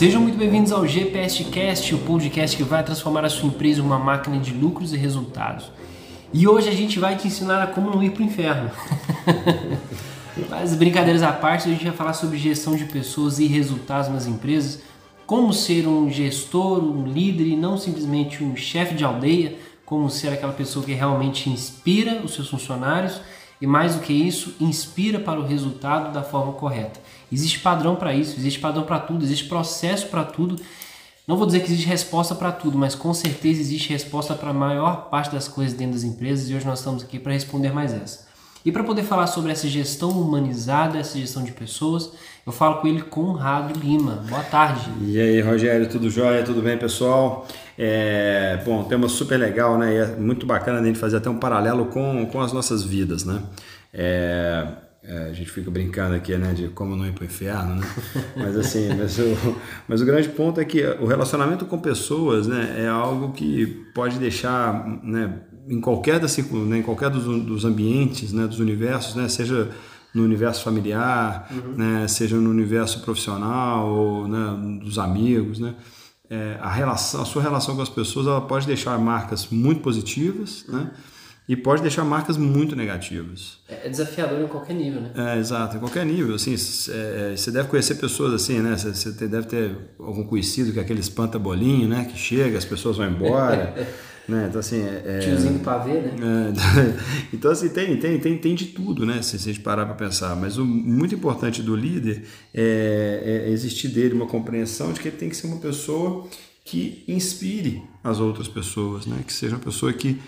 Sejam muito bem-vindos ao GPScast, o podcast que vai transformar a sua empresa em uma máquina de lucros e resultados. E hoje a gente vai te ensinar a como não ir para o inferno. Mas brincadeiras à parte, a gente vai falar sobre gestão de pessoas e resultados nas empresas, como ser um gestor, um líder e não simplesmente um chefe de aldeia, como ser aquela pessoa que realmente inspira os seus funcionários e mais do que isso, inspira para o resultado da forma correta. Existe padrão para isso, existe padrão para tudo, existe processo para tudo. Não vou dizer que existe resposta para tudo, mas com certeza existe resposta para a maior parte das coisas dentro das empresas e hoje nós estamos aqui para responder mais essa. E para poder falar sobre essa gestão humanizada, essa gestão de pessoas, eu falo com ele Conrado Lima. Boa tarde. E aí, Rogério, tudo jóia? Tudo bem, pessoal? É, bom, tema super legal, né? E é muito bacana a gente fazer até um paralelo com, com as nossas vidas, né? É, é, a gente fica brincando aqui, né, de como não ir para o inferno, né? Mas assim, mas o, mas o grande ponto é que o relacionamento com pessoas, né, é algo que pode deixar, né, em qualquer das né, em qualquer dos, dos ambientes, né, dos universos, né, seja no universo familiar, uhum. né, seja no universo profissional ou né, dos amigos, né, é, a relação, a sua relação com as pessoas, ela pode deixar marcas muito positivas, né, e pode deixar marcas muito negativas. É desafiador em qualquer nível, né? É, exato, em qualquer nível. Assim, é, você deve conhecer pessoas assim, né? Você, deve ter algum conhecido que é aquele espanta bolinho, né? Que chega, as pessoas vão embora. né? Então, assim, é, Tiozinho do pavê, né? É, então, assim, tem, tem, tem, tem de tudo, né? Se a gente parar para pensar. Mas o muito importante do líder é, é existir dele uma compreensão de que ele tem que ser uma pessoa que inspire as outras pessoas, né? Que seja uma pessoa que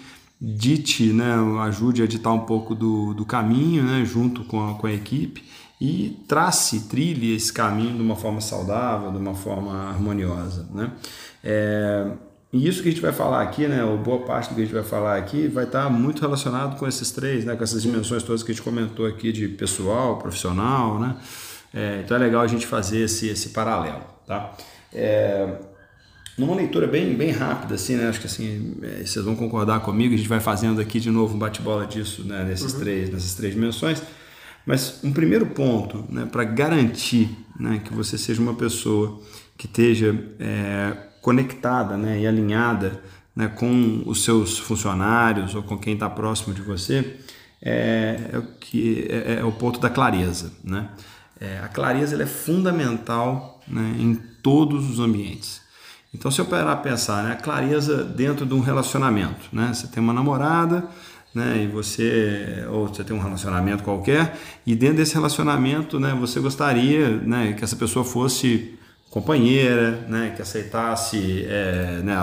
dite, né, ajude a ditar um pouco do, do caminho, né, junto com a, com a equipe e trace, trilhe esse caminho de uma forma saudável, de uma forma harmoniosa, né. É, e isso que a gente vai falar aqui, né, ou boa parte do que a gente vai falar aqui, vai estar muito relacionado com esses três, né, com essas dimensões todas que a gente comentou aqui de pessoal, profissional, né. É, então é legal a gente fazer esse, esse paralelo, tá? É, numa leitura bem, bem rápida, assim, né? Acho que assim, é, vocês vão concordar comigo, a gente vai fazendo aqui de novo um bate-bola disso, né? Nesses uhum. três, nessas três dimensões. Mas um primeiro ponto, né, para garantir né, que você seja uma pessoa que esteja é, conectada né, e alinhada né, com os seus funcionários ou com quem está próximo de você, é, é o, que, é, é, o ponto da clareza. Né? É, a clareza é fundamental né, em todos os ambientes. Então, se eu parar a pensar, né, a clareza dentro de um relacionamento, né? Você tem uma namorada, né, e você ou você tem um relacionamento qualquer, e dentro desse relacionamento, né, você gostaria, né, que essa pessoa fosse companheira, né, que aceitasse, é, né,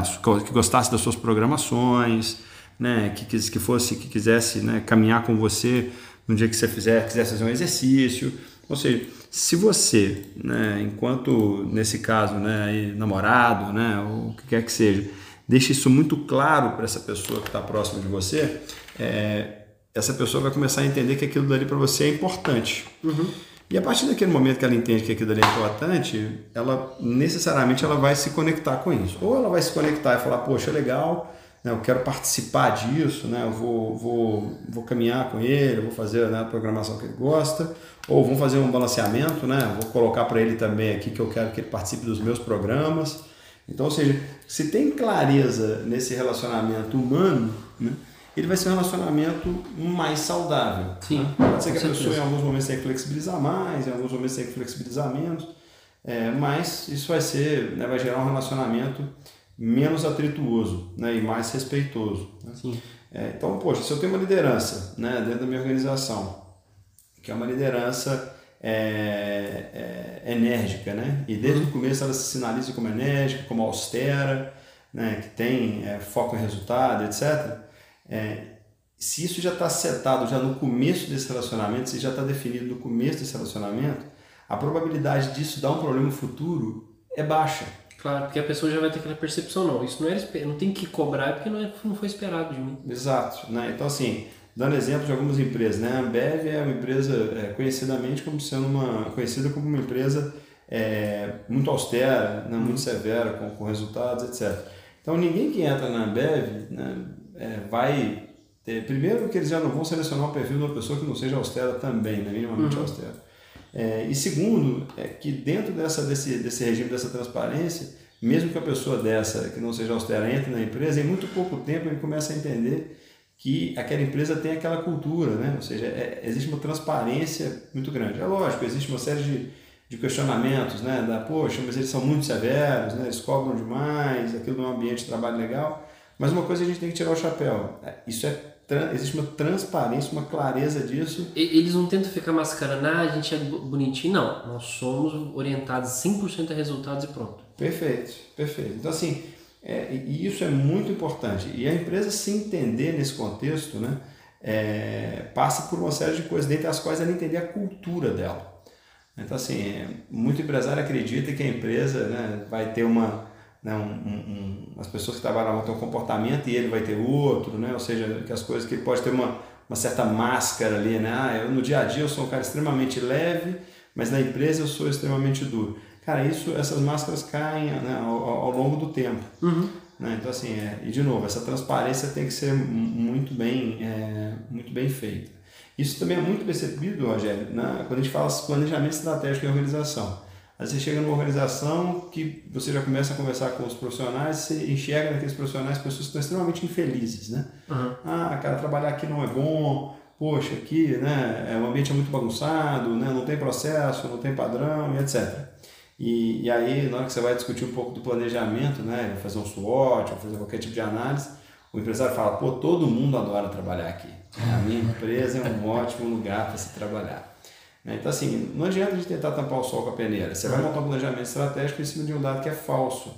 que gostasse das suas programações, né, que, que fosse, que quisesse, né, caminhar com você no dia que você fizer, quisesse fazer um exercício, ou seja, se você, né, enquanto nesse caso, né, namorado, né, ou o que quer que seja, deixa isso muito claro para essa pessoa que está próxima de você, é, essa pessoa vai começar a entender que aquilo dali para você é importante. Uhum. E a partir daquele momento que ela entende que aquilo dali é importante, ela necessariamente ela vai se conectar com isso. Ou ela vai se conectar e falar, poxa, legal, né, eu quero participar disso, né, eu vou, vou, vou caminhar com ele, vou fazer né, a programação que ele gosta, ou vamos fazer um balanceamento, né, vou colocar para ele também aqui que eu quero que ele participe dos meus programas. Então, ou seja, se tem clareza nesse relacionamento humano, né, ele vai ser um relacionamento mais saudável. Sim. Né? Pode ser que a pessoa em alguns momentos tenha que flexibilizar mais, em alguns momentos tenha que flexibilizar menos, é, mas isso vai ser, né, vai gerar um relacionamento menos atrituoso né, e mais respeitoso. Né? É, então, poxa, se eu tenho uma liderança né, dentro da minha organização, que é uma liderança é, é, enérgica, né? e desde o começo ela se sinaliza como enérgica, como austera, né, que tem é, foco em resultado, etc. É, se isso já está setado já no começo desse relacionamento, se já está definido no começo desse relacionamento, a probabilidade disso dar um problema futuro é baixa. Claro, porque a pessoa já vai ter aquela percepção, não, isso não era não tem que cobrar porque não, é, não foi esperado de mim. Exato, né? Então assim, dando exemplo de algumas empresas, né? A Ambev é uma empresa é, conhecidamente como sendo uma conhecida como uma empresa é, muito austera, né? muito severa com, com resultados, etc. Então ninguém que entra na Ambev né, é, vai ter, primeiro que eles já não vão selecionar o perfil de uma pessoa que não seja austera também, né? minimamente uhum. austera. É, e segundo, é que dentro dessa, desse, desse regime, dessa transparência, mesmo que a pessoa dessa, que não seja austera, entre na empresa, em muito pouco tempo ele começa a entender que aquela empresa tem aquela cultura, né? ou seja, é, existe uma transparência muito grande. É lógico, existe uma série de, de questionamentos, né? da, poxa, mas eles são muito severos, né? eles cobram demais, aquilo não é um ambiente de trabalho legal, mas uma coisa a gente tem que tirar o chapéu, é, isso é existe uma transparência, uma clareza disso. Eles não tentam ficar mascarando, ah, a gente é bonitinho, não. Nós somos orientados 100% a resultados e pronto. Perfeito, perfeito. Então, assim, é, e isso é muito importante. E a empresa se entender nesse contexto, né, é, passa por uma série de coisas, dentre as quais ela entender a cultura dela. Então, assim, muito empresário acredita que a empresa né, vai ter uma né, um, um, as pessoas que trabalham vão ter um comportamento e ele vai ter outro, né? ou seja, que as coisas que ele pode ter uma, uma certa máscara ali, né? Ah, eu, no dia a dia eu sou um cara extremamente leve, mas na empresa eu sou extremamente duro. Cara, isso, essas máscaras caem né, ao, ao longo do tempo. Uhum. Né? Então, assim, é, e de novo, essa transparência tem que ser muito bem, é, muito bem feita. Isso também é muito percebido, Rogério, na, quando a gente fala planejamento estratégico e organização. Aí você chega numa organização que você já começa a conversar com os profissionais, você enxerga naqueles profissionais pessoas que estão extremamente infelizes, né? Uhum. Ah, cara, trabalhar aqui não é bom, poxa, aqui, né, é, o ambiente é muito bagunçado, né, não tem processo, não tem padrão, etc. E, e aí, na hora que você vai discutir um pouco do planejamento, né, fazer um SWOT, fazer qualquer tipo de análise, o empresário fala, pô, todo mundo adora trabalhar aqui. A minha empresa é um ótimo lugar para se trabalhar. Né? Então, assim, não adianta a gente tentar tampar o sol com a peneira. Você vai montar um planejamento estratégico em cima de um dado que é falso.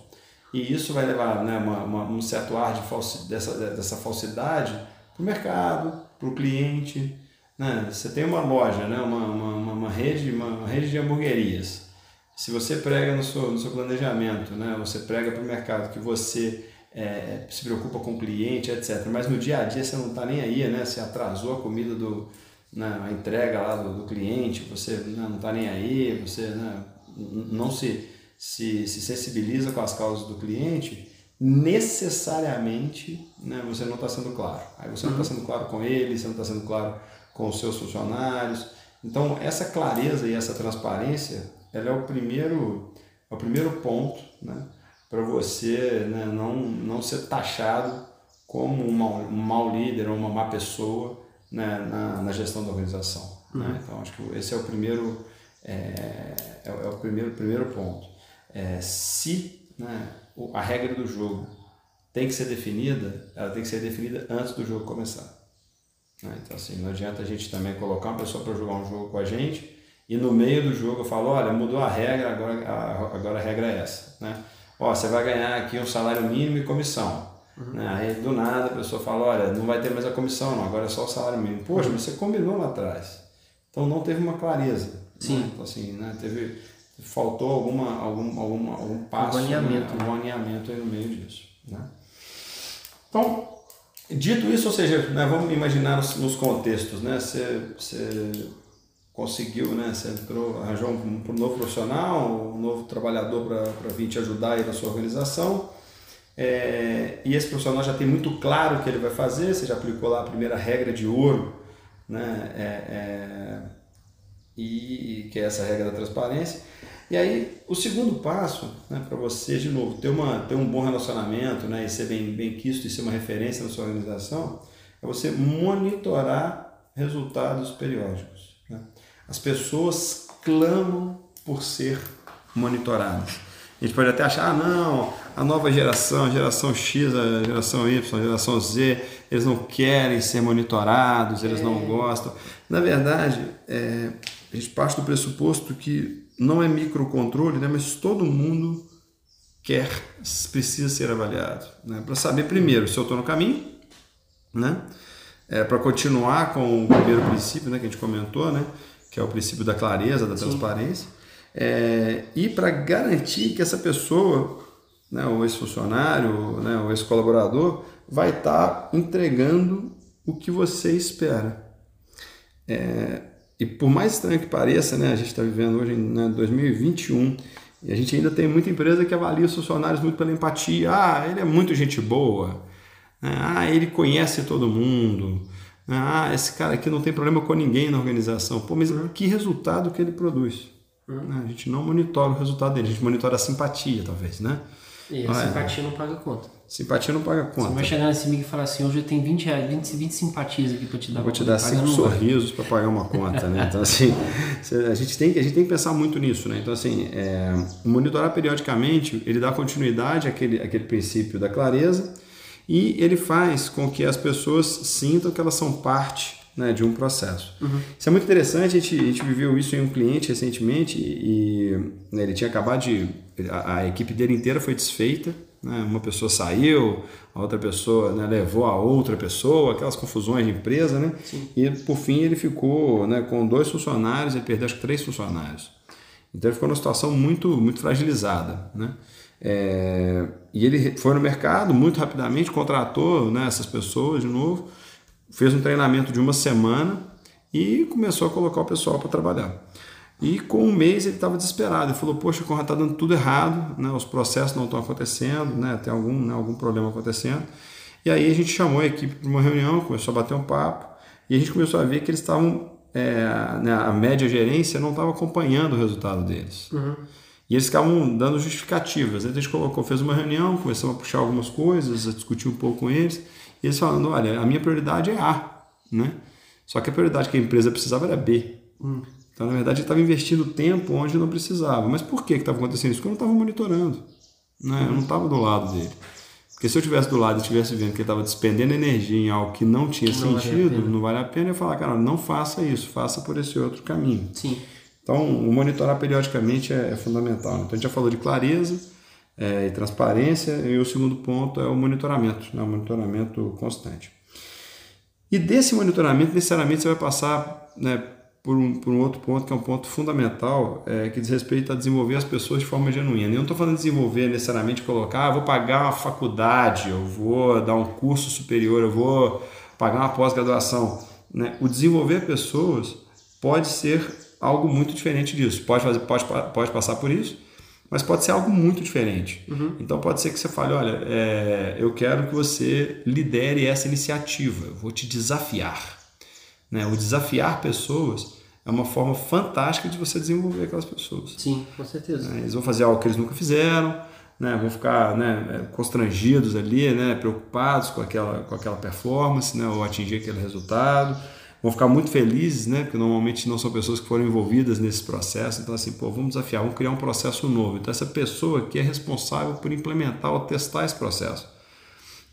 E isso vai levar né, uma, uma, um certo ar de falsi, dessa, dessa falsidade para o mercado, para o cliente. Né? Você tem uma loja, né, uma, uma, uma, rede, uma, uma rede de hamburguerias. Se você prega no seu, no seu planejamento, né, você prega para o mercado que você é, se preocupa com o cliente, etc. Mas no dia a dia você não está nem aí, né? Você atrasou a comida do, né, a entrega lá do, do cliente, você né, não está nem aí, você né, não se, se, se sensibiliza com as causas do cliente, necessariamente né, você não está sendo claro. Aí você não está uhum. sendo claro com ele, você não está sendo claro com os seus funcionários. Então, essa clareza e essa transparência, ela é o primeiro, é o primeiro ponto né, para você né, não, não ser taxado como um mau, um mau líder ou uma má pessoa né, na, na, gestão da organização. Né? Uhum. Né? Então, acho que esse é o primeiro, é, é, é o primeiro, primeiro ponto. É, se né, a regra do jogo tem que ser definida, ela tem que ser definida antes do jogo começar. Né? Então, assim, não adianta a gente também colocar uma pessoa para jogar um jogo com a gente e no meio do jogo eu falo, olha, mudou a regra, agora a, agora a regra é essa. Né? Ó, você vai ganhar aqui um salário mínimo e comissão. Uhum. Né? Aí do nada a pessoa fala, olha, não vai ter mais a comissão, não, agora é só o salário mínimo. Poxa, mas você combinou lá atrás. Então não teve uma clareza. Né? Sim. Né? Então, assim, né? teve, faltou alguma, algum, algum, algum passo, um alinhamento, né? um alinhamento aí no meio disso. Né? Então, dito isso, ou seja, né, vamos imaginar nos, nos contextos, né? Você, você conseguiu, né? Você entrou, arranjou um, um novo profissional, um novo trabalhador para vir te ajudar aí na sua organização é, e esse profissional já tem muito claro o que ele vai fazer, você já aplicou lá a primeira regra de ouro, né? É, é, e que é essa regra da transparência. E aí, o segundo passo, né, para você, de novo, ter, uma, ter um bom relacionamento né, e ser bem, bem quisto e ser uma referência na sua organização, é você monitorar resultados periódicos. Né? As pessoas clamam por ser monitoradas. A gente pode até achar, ah, não, a nova geração, a geração X, a geração Y, a geração Z, eles não querem ser monitorados, eles é. não gostam. Na verdade, é, a gente parte do pressuposto que não é microcontrole, né, mas todo mundo quer, precisa ser avaliado. Né, para saber, primeiro, se eu estou no caminho, né, é, para continuar com o primeiro princípio né, que a gente comentou, né, que é o princípio da clareza, da transparência é, e para garantir que essa pessoa, né, o ex-funcionário, né, o ex-colaborador, vai estar tá entregando o que você espera. É, e por mais estranho que pareça, né, a gente está vivendo hoje em né, 2021 e a gente ainda tem muita empresa que avalia os funcionários muito pela empatia. Ah, ele é muito gente boa. Ah, ele conhece todo mundo. Ah, esse cara aqui não tem problema com ninguém na organização. Pô, mas que resultado que ele produz? Uhum. A gente não monitora o resultado dele, a gente monitora a simpatia, talvez, né? E a ah, simpatia é. não paga conta. Simpatia não paga conta. Você vai chegar nesse amigo e falar assim, hoje eu tenho 20 reais, 20, 20 simpatias aqui para te dar. Vou te dar cinco sorrisos para pagar uma conta, né? Então assim, a gente tem, a gente tem que pensar muito nisso, né? Então assim, é, monitorar periodicamente, ele dá continuidade àquele, àquele princípio da clareza e ele faz com que as pessoas sintam que elas são parte né, de um processo. Uhum. Isso é muito interessante, a gente, a gente viveu isso em um cliente recentemente e né, ele tinha acabado de. A, a, equipe dele inteira foi desfeita, né, uma pessoa saiu, a outra pessoa né, levou a outra pessoa, aquelas confusões de empresa, né? Sim. E por fim ele ficou né, com dois funcionários, ele perdeu acho que três funcionários. Então ele ficou numa situação muito, muito fragilizada. Né? É, e ele foi no mercado muito rapidamente, contratou né, essas pessoas de novo fez um treinamento de uma semana e começou a colocar o pessoal para trabalhar. E com um mês ele estava desesperado. Ele falou: Poxa, Conrad, está dando tudo errado, né? os processos não estão acontecendo, né? tem algum, né? algum problema acontecendo. E aí a gente chamou a equipe para uma reunião, começou a bater um papo e a gente começou a ver que eles estavam, é, né? a média gerência não estava acompanhando o resultado deles. Uhum. E eles ficavam dando justificativas. Então a gente colocou, fez uma reunião, começamos a puxar algumas coisas, a discutir um pouco com eles. E eles falando, olha, a minha prioridade é A, né? Só que a prioridade que a empresa precisava era B. Hum. Então, na verdade, ele estava investindo tempo onde não precisava. Mas por que estava acontecendo isso? Porque eu não estava monitorando. Né? Eu não estava do lado dele. Porque se eu estivesse do lado e estivesse vendo que ele estava despendendo energia em algo que não tinha não sentido, vale não vale a pena, eu falar, cara, não faça isso, faça por esse outro caminho. Sim. Então, monitorar periodicamente é, é fundamental. Então, a gente já falou de clareza, é, e transparência, e o segundo ponto é o monitoramento, né, o monitoramento constante. E desse monitoramento, necessariamente, você vai passar né, por, um, por um outro ponto, que é um ponto fundamental, é, que diz respeito a desenvolver as pessoas de forma genuína. Eu não estou falando de desenvolver necessariamente, colocar, ah, vou pagar uma faculdade, eu vou dar um curso superior, eu vou pagar uma pós-graduação. Né? O desenvolver pessoas pode ser algo muito diferente disso. Pode, fazer, pode, pode passar por isso, mas pode ser algo muito diferente. Uhum. Então pode ser que você fale, olha, é, eu quero que você lidere essa iniciativa, eu vou te desafiar. Né? O desafiar pessoas é uma forma fantástica de você desenvolver aquelas pessoas. Sim, com certeza. Né? Eles vão fazer algo que eles nunca fizeram, né? vão ficar né, constrangidos ali, né? preocupados com aquela, com aquela performance, né? ou atingir aquele resultado vão ficar muito felizes, né? Porque normalmente não são pessoas que foram envolvidas nesse processo. Então, assim, pô, vamos desafiar, vamos criar um processo novo. Então, essa pessoa que é responsável por implementar ou testar esse processo.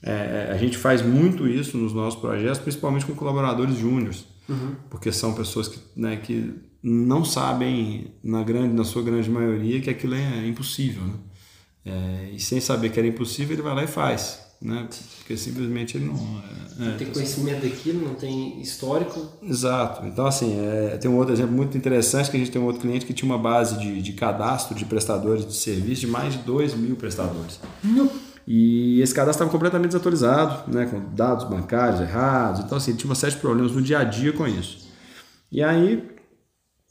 É, a gente faz muito isso nos nossos projetos, principalmente com colaboradores júniores, uhum. porque são pessoas que, né, que não sabem, na, grande, na sua grande maioria, que aquilo é impossível. Né? É, e sem saber que era impossível, ele vai lá e faz né? Porque simplesmente ele não. É, não tem conhecimento daquilo, não tem histórico. Exato. Então, assim, é, tem um outro exemplo muito interessante que a gente tem um outro cliente que tinha uma base de, de cadastro de prestadores de serviço de mais de 2 mil prestadores. Não. E esse cadastro estava completamente desatualizado, né, com dados bancários errados. Então, assim, tinha uma série de problemas no dia a dia com isso. E aí,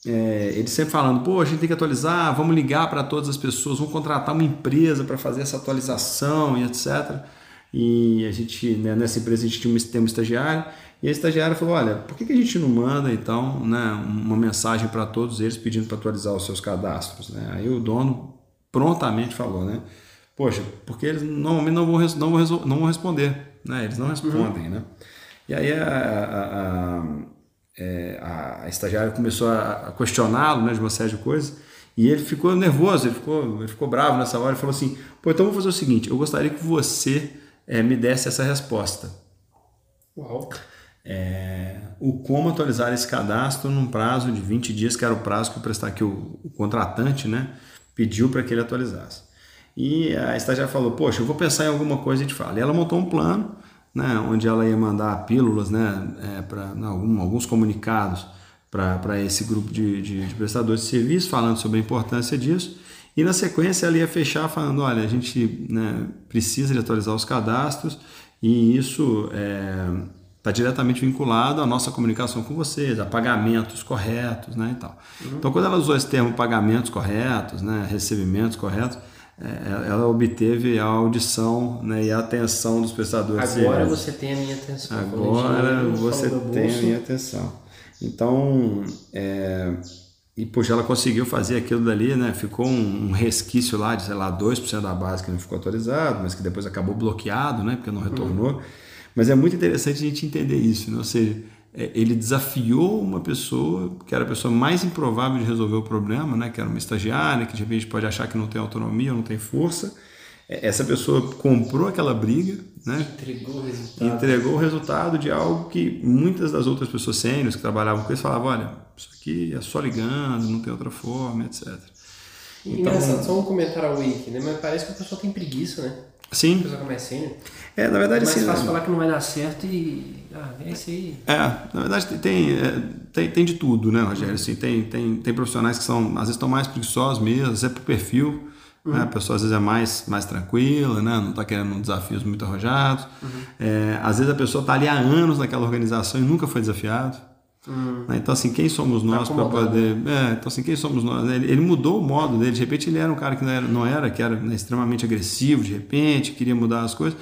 é, ele sempre falando, pô, a gente tem que atualizar, vamos ligar para todas as pessoas, vamos contratar uma empresa para fazer essa atualização e etc. E a gente, né, nessa empresa, a gente tinha um, tem um estagiário, e a estagiária falou: Olha, por que, que a gente não manda então né, uma mensagem para todos eles pedindo para atualizar os seus cadastros? Né? Aí o dono prontamente falou: né, Poxa, porque eles normalmente não vão, não vão, não vão responder, né? eles não respondem. Uhum. Né? E aí a, a, a, é, a estagiária começou a questioná-lo né, de uma série de coisas. E ele ficou nervoso, ele ficou, ele ficou bravo nessa hora e falou assim: Pô, então vou fazer o seguinte: eu gostaria que você é, me desse essa resposta. Uau. É, o como atualizar esse cadastro num prazo de 20 dias, que era o prazo que o, prestar, que o, o contratante né, pediu para que ele atualizasse. E a estagiária falou, poxa, eu vou pensar em alguma coisa e te falo. E ela montou um plano, né, onde ela ia mandar pílulas, né, é, para alguns comunicados para esse grupo de, de, de prestadores de serviço, falando sobre a importância disso. E na sequência ela ia fechar falando, olha, a gente né, precisa de atualizar os cadastros e isso está é, tá diretamente vinculado à nossa comunicação com vocês, a pagamentos corretos, né, e tal. Uhum. Então, quando ela usou esse termo pagamentos corretos, né, recebimentos corretos, é, ela obteve a audição né, e a atenção dos prestadores Agora você tem a minha atenção. Agora você tem a minha atenção. Então, é, e poxa, ela conseguiu fazer aquilo dali, né? Ficou um, um resquício lá de, sei lá, 2% da base que não ficou atualizado, mas que depois acabou bloqueado, né? Porque não retornou. Uhum. Mas é muito interessante a gente entender isso, né? Ou seja, é, ele desafiou uma pessoa que era a pessoa mais improvável de resolver o problema, né? que era uma estagiária, que de repente pode achar que não tem autonomia, não tem força. É, essa pessoa comprou aquela briga, né? entregou o resultado. Entregou o resultado de algo que muitas das outras pessoas sêniores que trabalhavam com isso falavam: olha, isso aqui é só ligando, não tem outra forma, etc. Então, Engraçado, só um comentário ao Wiki, né? Mas parece que a pessoa tem preguiça, né? Sim. A pessoa que é mais sênior. É, na verdade, é mais sim. fácil né? falar que não vai dar certo e. Ah, é isso aí. É, na verdade tem, é, tem, tem de tudo, né, Rogério? Assim, tem, tem, tem profissionais que são, às vezes, estão mais preguiçosos mesmo, às vezes é por perfil. Uhum. Né? A pessoa às vezes é mais, mais tranquila, né? não está querendo desafios muito arrojados. Uhum. É, às vezes a pessoa está ali há anos naquela organização e nunca foi desafiado. Uhum. Né? Então, assim, quem somos tá nós para poder. É, então, assim, quem somos nós? Ele, ele, mudou o modo dele. De repente, ele era um cara que não era, não era que era né, extremamente agressivo, de repente, queria mudar as coisas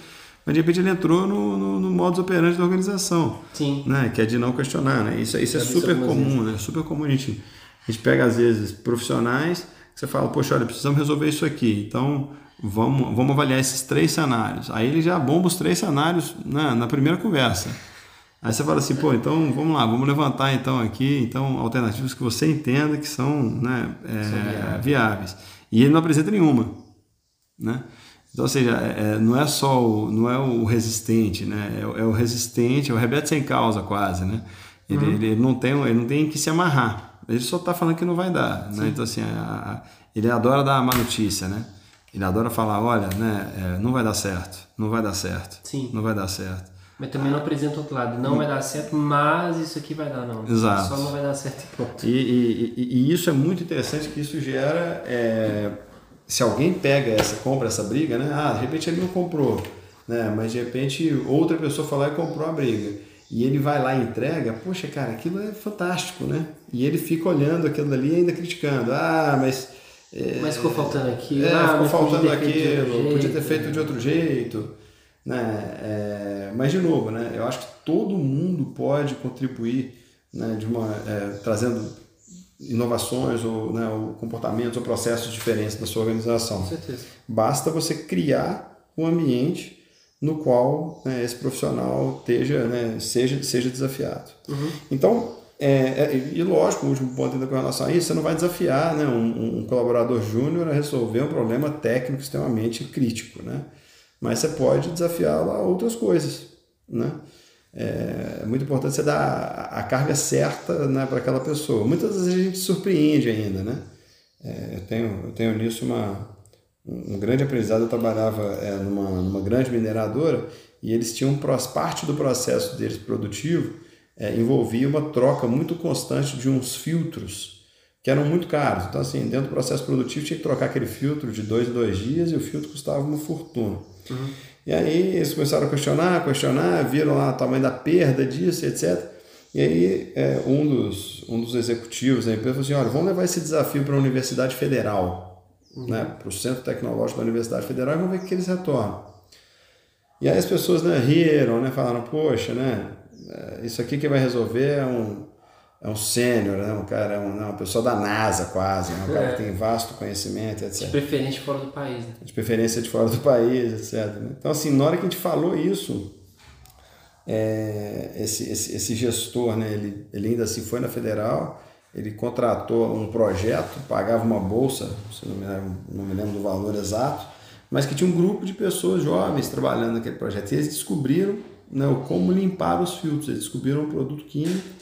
mas de repente ele entrou no, no, no modus operandi da organização. Sim. Né? Que é de não questionar. Né? Isso, isso é super comum, né? Super comum a gente, a gente pega, às vezes, profissionais você fala, poxa, olha, precisamos resolver isso aqui. Então, vamos, vamos avaliar esses três cenários. Aí ele já bomba os três cenários né, na primeira conversa. Aí você fala assim, pô, então vamos lá, vamos levantar então aqui, então alternativas que você entenda que são, né, é, viáveis. E ele não apresenta nenhuma, né? Então, ou seja, é, é, não é só o, não é o resistente, né? É, é, o resistente, é o rebelde sem causa quase, né? Ele, uhum. ele, não tem, ele não tem que se amarrar. Ele só está falando que não vai dar, né? Então assim, a, a, ele adora dar má notícia, né? Ele adora falar, olha, né? É, não vai dar certo, não vai dar certo, Sim. não vai dar certo. Mas também não apresenta outro lado. Não vai dar certo, mas isso aqui vai dar, não. Exato. Só não vai dar certo e pronto. E, e, e, e isso é muito interessante, que isso gera é, se alguém pega essa, compra essa briga, né? Ah, de repente ele não comprou, né? Mas de repente outra pessoa foi lá e comprou a briga. E ele vai lá e entrega, poxa, cara, aquilo é fantástico, né? E ele fica olhando aquilo ali e ainda criticando. Ah, mas. É, mas ficou faltando aquilo. É, ah, ficou faltando aquilo, podia ter feito de outro jeito. Né? É, mas, de novo, né? eu acho que todo mundo pode contribuir né, de uma, é, trazendo inovações ou, né, ou comportamentos ou processos diferentes da sua organização. Com certeza. Basta você criar um ambiente no qual né, esse profissional esteja, né, seja, seja desafiado. Uhum. Então, é, é, e lógico, o último ponto ainda com relação a isso, você não vai desafiar né, um, um colaborador júnior a resolver um problema técnico extremamente crítico, né? mas você pode desafiá-lo a outras coisas. Né? É, é muito importante você dar a carga certa né, para aquela pessoa. Muitas vezes a gente surpreende ainda, né? É, eu, tenho, eu tenho nisso uma, um grande aprendizado. Eu trabalhava numa, numa grande mineradora e eles tinham parte do processo deles produtivo é, envolvia uma troca muito constante de uns filtros que eram muito caros. Então, assim, dentro do processo produtivo tinha que trocar aquele filtro de dois em dois dias e o filtro custava uma fortuna. Uhum. E aí eles começaram a questionar, questionar, viram lá o tamanho da perda disso, etc. E aí é, um, dos, um dos executivos da empresa falou assim, olha, vamos levar esse desafio para a Universidade Federal, uhum. né, para o Centro Tecnológico da Universidade Federal e vamos ver o que eles retornam. E aí as pessoas né, riram, né, falaram, poxa, né, isso aqui que vai resolver é um, é um sênior, né? um cara, é um, uma pessoa da NASA quase, né? um cara é. que tem vasto conhecimento, etc. De preferência de fora do país. Né? De preferência de fora do país, etc. Então, assim, na hora que a gente falou isso, é, esse, esse, esse gestor, né? ele, ele ainda assim foi na federal, ele contratou um projeto, pagava uma bolsa, não me, lembro, não me lembro do valor exato, mas que tinha um grupo de pessoas jovens trabalhando naquele projeto. E eles descobriram né, como limpar os filtros, eles descobriram um produto químico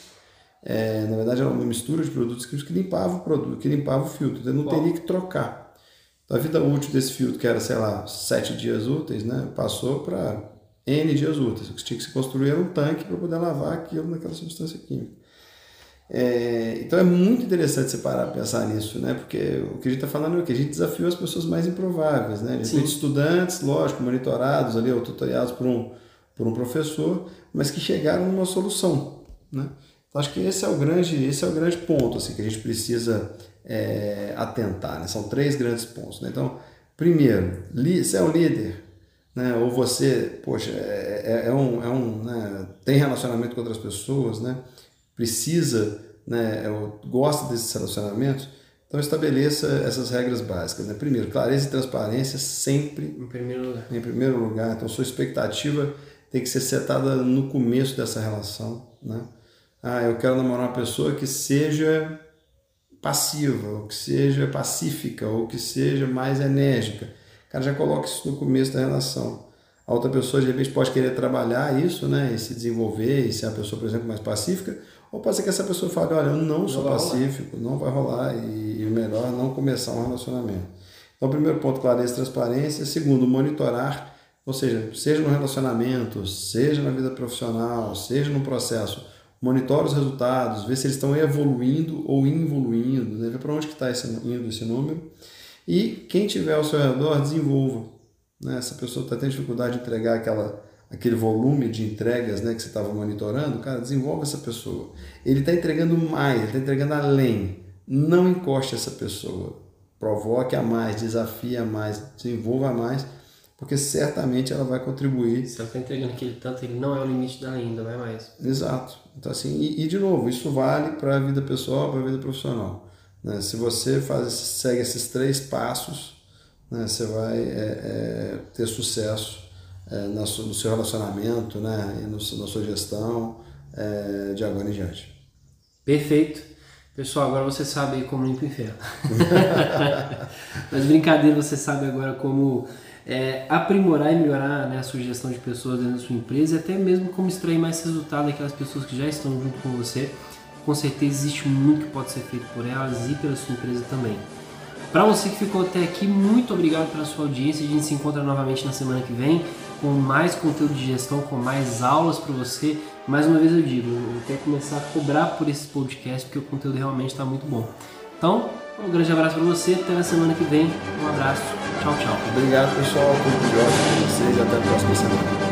é, na verdade, era uma mistura de produtos químicos que limpava o produto, que limpava o filtro. Então, não teria que trocar. Então, a vida útil desse filtro, que era, sei lá, sete dias úteis, né, passou para N dias úteis. O que tinha que se construir era um tanque para poder lavar aquilo naquela substância química. É, então é muito interessante você parar para pensar nisso, né? Porque o que a gente está falando é que a gente desafiou as pessoas mais improváveis, né? A gente estudantes, lógico, monitorados ali, ou tutoriados por um, por um professor, mas que chegaram numa solução, né? Então, acho que esse é o grande, esse é o grande ponto assim, que a gente precisa é, atentar. Né? São três grandes pontos. Né? Então, Primeiro, você é um líder, né? ou você, poxa, é, é, é um, é um né? tem relacionamento com outras pessoas, né? precisa, né? gosta desses relacionamentos, então estabeleça essas regras básicas. Né? Primeiro, clareza e transparência sempre em primeiro lugar. Em primeiro lugar. Então sua expectativa tem que ser setada no começo dessa relação. Né? Ah, eu quero namorar uma pessoa que seja passiva, ou que seja pacífica, ou que seja mais enérgica. O cara já coloca isso no começo da relação. A outra pessoa, de repente, pode querer trabalhar isso, né, e se desenvolver, e ser uma pessoa, por exemplo, mais pacífica, ou pode ser que essa pessoa fale, olha, eu não sou pacífico, não vai rolar, e, e melhor não começar um relacionamento. Então, primeiro ponto, clareza e transparência. Segundo, monitorar, ou seja, seja no relacionamento, seja na vida profissional, seja no processo, monitore os resultados, vê se eles estão evoluindo ou involuindo, né? vê para onde está indo esse número. E quem tiver ao seu redor, desenvolva. Né? Essa pessoa está tendo dificuldade de entregar aquela, aquele volume de entregas né, que você estava monitorando, cara, desenvolve essa pessoa. Ele está entregando mais, ele está entregando além. Não encoste essa pessoa. Provoque a mais, desafie a mais, desenvolva a mais porque certamente ela vai contribuir. Se ela está entregando aquele tanto, ele não é o limite dela ainda, vai mais. Exato. Então, assim, e, e de novo, isso vale para a vida pessoal, para a vida profissional. Né? Se você faz, segue esses três passos, né, você vai é, é, ter sucesso é, no seu relacionamento né, e no, na sua gestão é, de agora em diante. Perfeito. Pessoal, agora você sabe como limpa o inferno. Mas brincadeira, você sabe agora como é, aprimorar e melhorar né, a sua gestão de pessoas dentro da sua empresa e até mesmo como extrair mais resultado daquelas pessoas que já estão junto com você. Com certeza existe muito que pode ser feito por elas e pela sua empresa também. Para você que ficou até aqui, muito obrigado pela sua audiência. A gente se encontra novamente na semana que vem com mais conteúdo de gestão, com mais aulas para você. Mais uma vez eu digo, eu quero começar a cobrar por esse podcast porque o conteúdo realmente está muito bom. Então, um grande abraço para você, até na semana que vem. Um abraço, tchau, tchau. Obrigado, pessoal. Tudo de ótimo para vocês. Até a próxima semana.